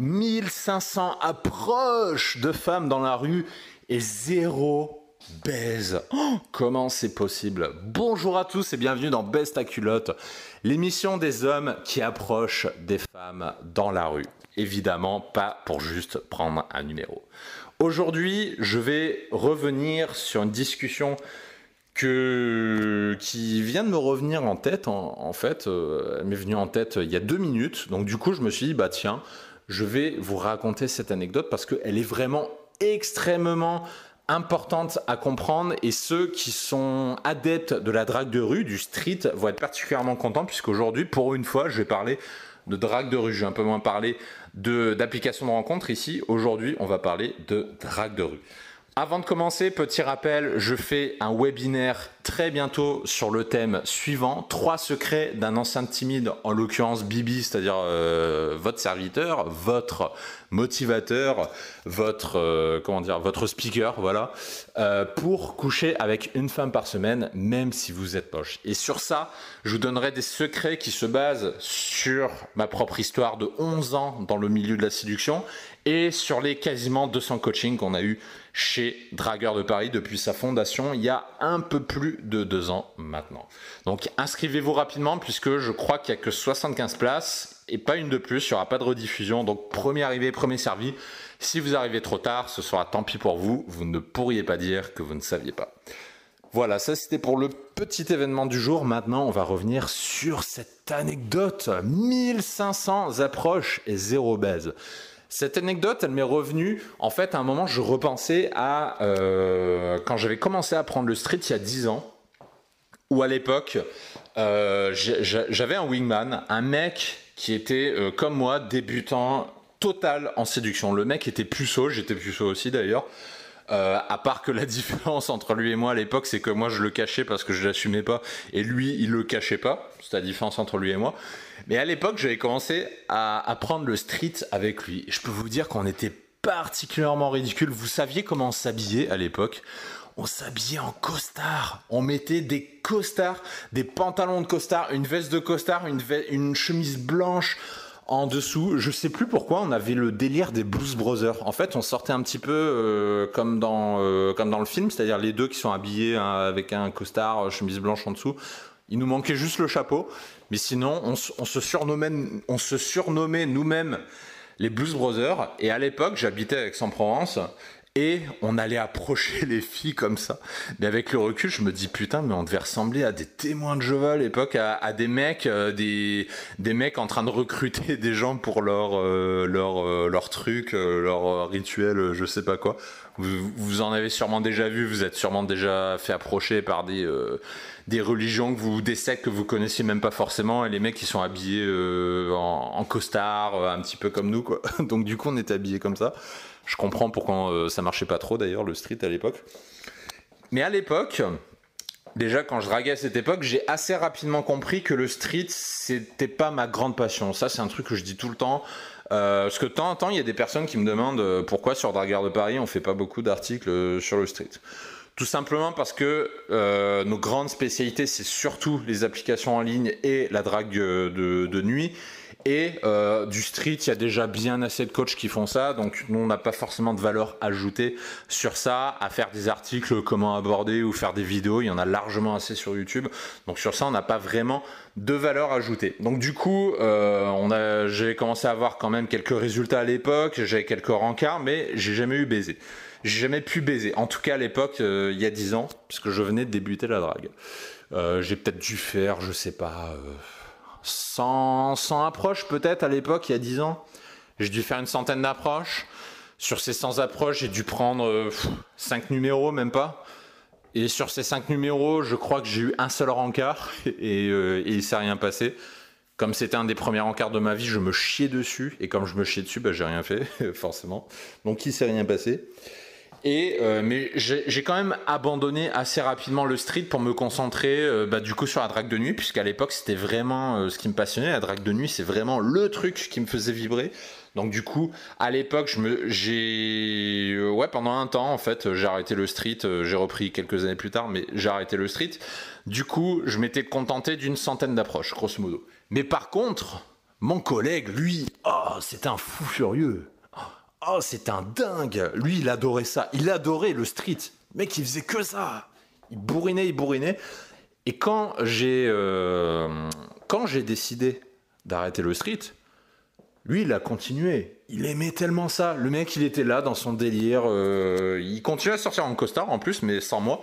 1500 approches de femmes dans la rue et zéro baise. Oh, comment c'est possible? Bonjour à tous et bienvenue dans Best à culotte, l'émission des hommes qui approchent des femmes dans la rue. Évidemment, pas pour juste prendre un numéro. Aujourd'hui, je vais revenir sur une discussion que, qui vient de me revenir en tête. En, fait, euh, elle m'est venue en tête il y a deux minutes. Donc du coup, je me suis dit, bah tiens, je vais vous raconter cette anecdote parce qu'elle est vraiment extrêmement importante à comprendre et ceux qui sont adeptes de la drague de rue, du street, vont être particulièrement contents puisqu'aujourd'hui, pour une fois, je vais parler de drague de rue. Je vais un peu moins parler d'application de, de rencontre ici. Aujourd'hui, on va parler de drague de rue. Avant de commencer, petit rappel, je fais un webinaire très bientôt sur le thème suivant trois secrets d'un ancien timide, en l'occurrence Bibi, c'est-à-dire euh, votre serviteur, votre motivateur, votre euh, comment dire, votre speaker, voilà, euh, pour coucher avec une femme par semaine, même si vous êtes poche. Et sur ça, je vous donnerai des secrets qui se basent sur ma propre histoire de 11 ans dans le milieu de la séduction et sur les quasiment 200 coachings qu'on a eu chez Dragueur de Paris depuis sa fondation il y a un peu plus de deux ans maintenant. Donc inscrivez-vous rapidement puisque je crois qu'il n'y a que 75 places et pas une de plus, il n'y aura pas de rediffusion. Donc premier arrivé, premier servi. Si vous arrivez trop tard, ce sera tant pis pour vous, vous ne pourriez pas dire que vous ne saviez pas. Voilà, ça c'était pour le petit événement du jour. Maintenant, on va revenir sur cette anecdote. 1500 approches et zéro baise. Cette anecdote, elle m'est revenue. En fait, à un moment, je repensais à euh, quand j'avais commencé à prendre le street il y a 10 ans, où à l'époque, euh, j'avais un wingman, un mec qui était euh, comme moi, débutant total en séduction. Le mec était puceau, j'étais puceau aussi d'ailleurs. À part que la différence entre lui et moi à l'époque, c'est que moi je le cachais parce que je l'assumais pas, et lui il le cachait pas. C'est la différence entre lui et moi. Mais à l'époque, j'avais commencé à apprendre le street avec lui. Je peux vous dire qu'on était particulièrement ridicule. Vous saviez comment s'habiller à l'époque? On s'habillait en costard. On mettait des costards, des pantalons de costard, une veste de costard, une chemise blanche en dessous. Je sais plus pourquoi on avait le délire des Blues Brothers. En fait, on sortait un petit peu euh, comme dans euh, comme dans le film, c'est-à-dire les deux qui sont habillés hein, avec un costard, euh, chemise blanche en dessous. Il nous manquait juste le chapeau. Mais sinon, on, se surnommait, nous-mêmes les Blues Brothers. Et à l'époque, j'habitais avec Aix-en-Provence. Et on allait approcher les filles comme ça. Mais avec le recul, je me dis putain, mais on devait ressembler à des témoins de Jéhovah à l'époque, à, des mecs, euh, des, mecs en train de recruter des gens pour leur euh, leur euh, leur truc, leur rituel, je sais pas quoi. Vous, vous en avez sûrement déjà vu, vous êtes sûrement déjà fait approcher par des des religions que vous, des sectes que vous connaissiez même pas forcément, et les mecs qui sont habillés en, costard, un petit peu comme nous, quoi. Donc du coup, on était habillés comme ça. Je comprends pourquoi euh, ça marchait pas trop d'ailleurs le street à l'époque. Mais à l'époque, déjà quand je draguais à cette époque, j'ai assez rapidement compris que le street c'était pas ma grande passion. Ça, c'est un truc que je dis tout le temps. parce que de temps en temps, il y a des personnes qui me demandent pourquoi sur Dragueur de Paris on fait pas beaucoup d'articles sur le street. Tout simplement parce que euh, nos grandes spécialités, c'est surtout les applications en ligne et la drague de, nuit. Et euh, du street, il y a déjà bien assez de coachs qui font ça, donc nous on n'a pas forcément de valeur ajoutée sur ça, à faire des articles, comment aborder ou faire des vidéos, il y en a largement assez sur YouTube. Donc sur ça, on n'a pas vraiment de valeur ajoutée. Donc du coup, euh, j'ai commencé à avoir quand même quelques résultats à l'époque, j'avais quelques rencarts, mais j'ai jamais eu baiser. J'ai jamais pu baiser. En tout cas, à l'époque, euh, il y a 10 ans, puisque je venais de débuter la drague. Euh, j'ai peut-être dû faire, je sais pas, 100, euh, 100 approches peut-être à l'époque, il y a 10 ans. J'ai dû faire une centaine d'approches. Sur ces 100 approches, j'ai dû prendre 5 numéros, même pas. Et sur ces 5 numéros, je crois que j'ai eu un seul rencard et, et il s'est rien passé. Comme c'était un des premiers encarts de ma vie, je me chiais dessus. Et comme je me chiais dessus, bah, j'ai rien fait, forcément. Donc il s'est rien passé. Et euh, mais j'ai quand même abandonné assez rapidement le street pour me concentrer euh, bah, du coup sur la drague de nuit, puisqu'à l'époque c'était vraiment euh, ce qui me passionnait. La drague de nuit, c'est vraiment le truc qui me faisait vibrer. Donc du coup, à l'époque, j'ai, ouais, pendant un temps en fait, j'ai arrêté le street. j'ai repris quelques années plus tard, mais j'ai arrêté le street. Du coup, je m'étais contenté d'une centaine d'approches, grosso modo. Mais par contre, mon collègue, lui, oh, c'est un fou furieux. Oh, c'est un dingue. Lui, il adorait ça. Il adorait le street. mec, il faisait que ça. Il bourrinait, il bourrinait. Et quand j'ai euh, quand j'ai décidé d'arrêter le street, lui, il a continué. Il aimait tellement ça. Le mec, il était là dans son délire. Euh, il continuait à sortir en costard en plus, mais sans moi.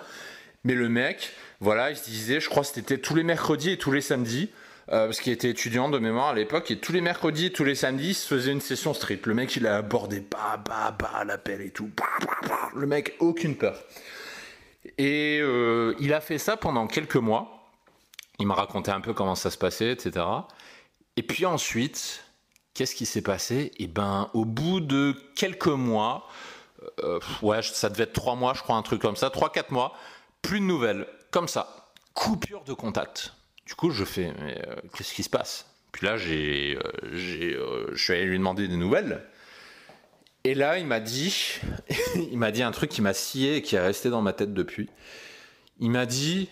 Mais le mec, voilà, il se disait, je crois que c'était tous les mercredis et tous les samedis. Euh, parce qu'il était étudiant de mémoire à l'époque, et tous les mercredis tous les samedis, il se faisait une session street. Le mec, il a abordé, bah, bah, bah, l'appel et tout. Le mec, aucune peur. Et euh, il a fait ça pendant quelques mois. Il m'a raconté un peu comment ça se passait, etc. Et puis ensuite, qu'est-ce qui s'est passé? Et eh ben, au bout de quelques mois, euh, ouais, ça devait être trois mois, je crois, un truc comme ça, trois, quatre mois, plus de nouvelles, comme ça, coupure de contact. Du coup, je fais, mais euh, qu'est-ce qui se passe? Puis là, j'ai, euh, euh, je suis allé lui demander des nouvelles. Et là, il m'a dit, il m'a dit un truc qui m'a scié et qui est resté dans ma tête depuis. Il m'a dit,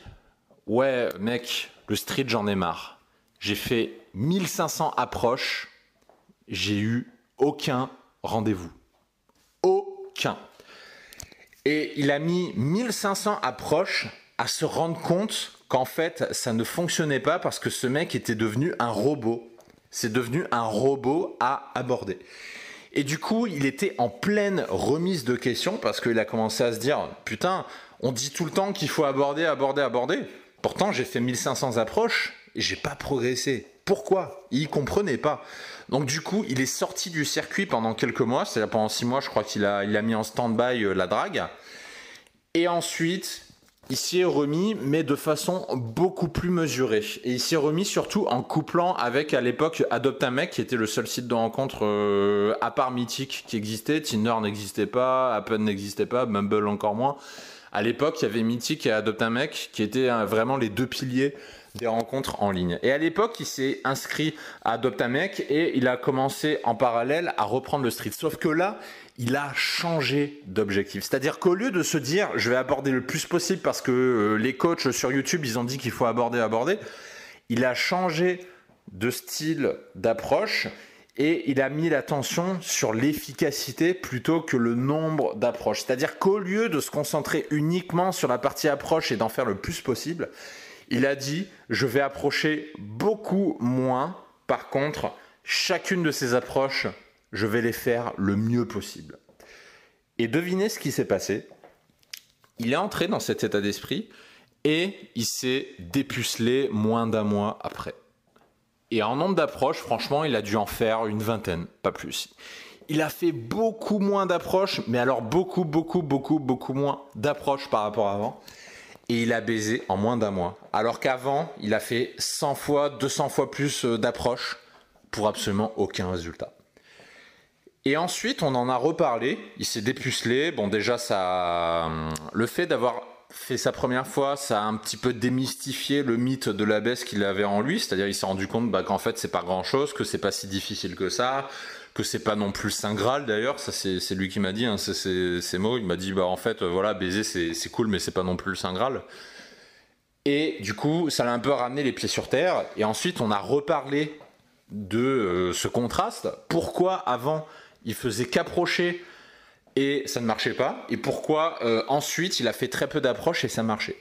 ouais, mec, le street, j'en ai marre. J'ai fait 1500 approches, j'ai eu aucun rendez-vous. Aucun. Et il a mis 1500 approches à se rendre compte qu'en fait, ça ne fonctionnait pas parce que ce mec était devenu un robot. C'est devenu un robot à aborder. Et du coup, il était en pleine remise de questions parce qu'il a commencé à se dire Putain, on dit tout le temps qu'il faut aborder, aborder, aborder. Pourtant, j'ai fait 1500 approches et j'ai pas progressé. Pourquoi? Il comprenait pas. Donc du coup, il est sorti du circuit pendant quelques mois. C'est-à-dire pendant six mois, je crois qu'il a, a mis en stand-by euh, la drague. Et ensuite, il s'y est remis, mais de façon beaucoup plus mesurée. Et il s'y est remis surtout en couplant avec, à l'époque, Adopte un mec, qui était le seul site de rencontre euh, à part Mythique qui existait. Tinder n'existait pas, Apple n'existait pas, Mumble encore moins. À l'époque, il y avait Mythique et Adopte un mec, qui étaient euh, vraiment les deux piliers des rencontres en ligne. Et à l'époque, il s'est inscrit à mec et il a commencé en parallèle à reprendre le street. Sauf que là, il a changé d'objectif. C'est-à-dire qu'au lieu de se dire je vais aborder le plus possible parce que euh, les coachs sur YouTube, ils ont dit qu'il faut aborder, aborder, il a changé de style d'approche et il a mis l'attention sur l'efficacité plutôt que le nombre d'approches. C'est-à-dire qu'au lieu de se concentrer uniquement sur la partie approche et d'en faire le plus possible, il a dit je vais approcher beaucoup moins. Par contre, chacune de ces approches je vais les faire le mieux possible. Et devinez ce qui s'est passé. Il est entré dans cet état d'esprit et il s'est dépucelé moins d'un mois après. Et en nombre d'approches, franchement, il a dû en faire une vingtaine, pas plus. Il a fait beaucoup moins d'approches, mais alors beaucoup, beaucoup, beaucoup, beaucoup moins d'approches par rapport à avant. Et il a baisé en moins d'un mois. Alors qu'avant, il a fait 100 fois, 200 fois plus euh, d'approches pour absolument aucun résultat. Et ensuite, on en a reparlé. Il s'est dépucelé. Bon, déjà, ça, le fait d'avoir fait sa première fois, ça a un petit peu démystifié le mythe de la baisse qu'il avait en lui. C'est-à-dire, il s'est rendu compte bah, qu'en fait, c'est pas grand-chose, que c'est pas si difficile que ça, que c'est pas non plus saint graal d'ailleurs. Ça, c'est lui qui m'a dit hein, ces mots. Il m'a dit, bah en fait, voilà, baiser, c'est cool, mais c'est pas non plus le saint graal. Et du coup, ça l'a un peu ramené les pieds sur terre. Et ensuite, on a reparlé de euh, ce contraste. Pourquoi avant il faisait qu'approcher et ça ne marchait pas, et pourquoi euh, ensuite il a fait très peu d'approches et ça marchait.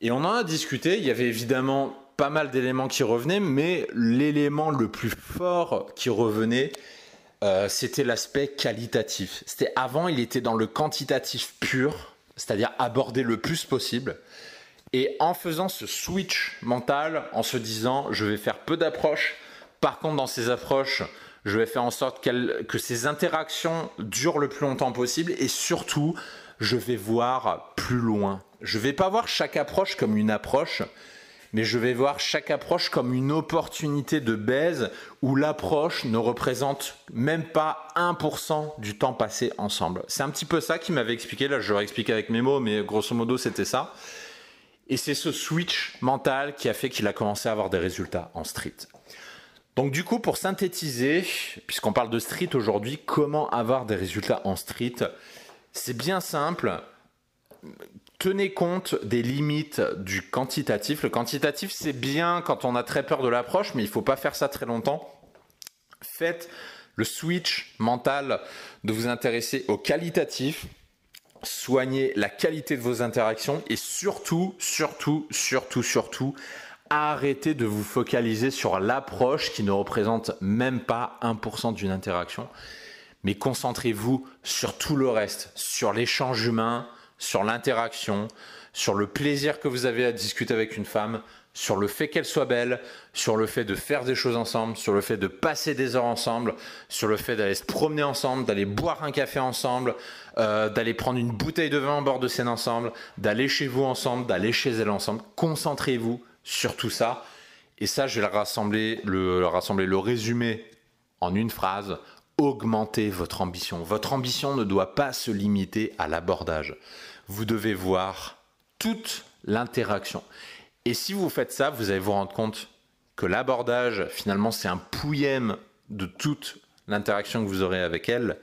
Et on en a discuté, il y avait évidemment pas mal d'éléments qui revenaient, mais l'élément le plus fort qui revenait, euh, c'était l'aspect qualitatif. C'était avant, il était dans le quantitatif pur, c'est-à-dire aborder le plus possible. Et en faisant ce switch mental, en se disant je vais faire peu d'approches, par contre dans ces approches, je vais faire en sorte que ces interactions durent le plus longtemps possible et surtout, je vais voir plus loin. Je vais pas voir chaque approche comme une approche, mais je vais voir chaque approche comme une opportunité de baise où l'approche ne représente même pas 1% du temps passé ensemble. C'est un petit peu ça qui m'avait expliqué, là je l'aurais expliqué avec mes mots, mais grosso modo c'était ça. Et c'est ce switch mental qui a fait qu'il a commencé à avoir des résultats en street. Donc du coup, pour synthétiser, puisqu'on parle de street aujourd'hui, comment avoir des résultats en street? C'est bien simple tenez compte des limites du quantitatif. Le quantitatif, c'est bien quand on a très peur de l'approche, mais il ne faut pas faire ça très longtemps. Faites le switch mental de vous intéresser au qualitatif. Soignez la qualité de vos interactions et surtout, surtout, surtout, surtout, arrêtez de vous focaliser sur l'approche qui ne représente même pas 1% d'une interaction, mais concentrez-vous sur tout le reste, sur l'échange humain, sur l'interaction, sur le plaisir que vous avez à discuter avec une femme, sur le fait qu'elle soit belle, sur le fait de faire des choses ensemble, sur le fait de passer des heures ensemble, sur le fait d'aller se promener ensemble, d'aller boire un café ensemble, euh, d'aller prendre une bouteille de vin en bord de scène ensemble, d'aller chez vous ensemble, d'aller chez elle ensemble. Concentrez-vous sur tout ça. Et ça, je vais le rassembler, le, rassembler, le résumer en une phrase. Augmentez votre ambition. Votre ambition ne doit pas se limiter à l'abordage vous devez voir toute l'interaction. Et si vous faites ça, vous allez vous rendre compte que l'abordage, finalement, c'est un pouillème de toute l'interaction que vous aurez avec elle.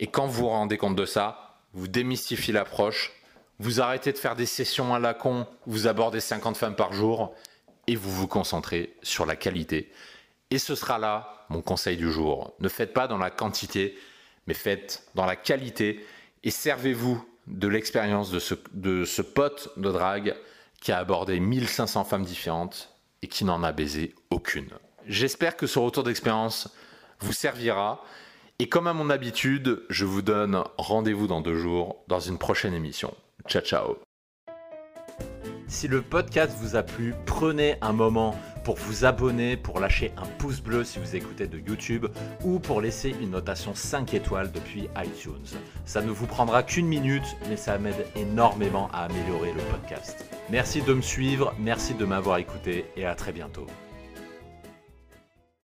Et quand vous vous rendez compte de ça, vous démystifiez l'approche, vous arrêtez de faire des sessions à la con, vous abordez 50 femmes par jour et vous vous concentrez sur la qualité. Et ce sera là mon conseil du jour. Ne faites pas dans la quantité, mais faites dans la qualité et servez-vous de l'expérience de ce, pote de drague qui a abordé 1500 femmes différentes et qui n'en a baisé aucune. J'espère que ce retour d'expérience vous servira. Et comme à mon habitude, je vous donne rendez-vous dans deux jours dans une prochaine émission. Ciao ciao si le podcast vous a plu, prenez un moment pour vous abonner, pour lâcher un pouce bleu si vous écoutez de YouTube ou pour laisser une notation 5 étoiles depuis iTunes. Ça ne vous prendra qu'une minute, mais ça m'aide énormément à améliorer le podcast. Merci de me suivre, merci de m'avoir écouté et à très bientôt.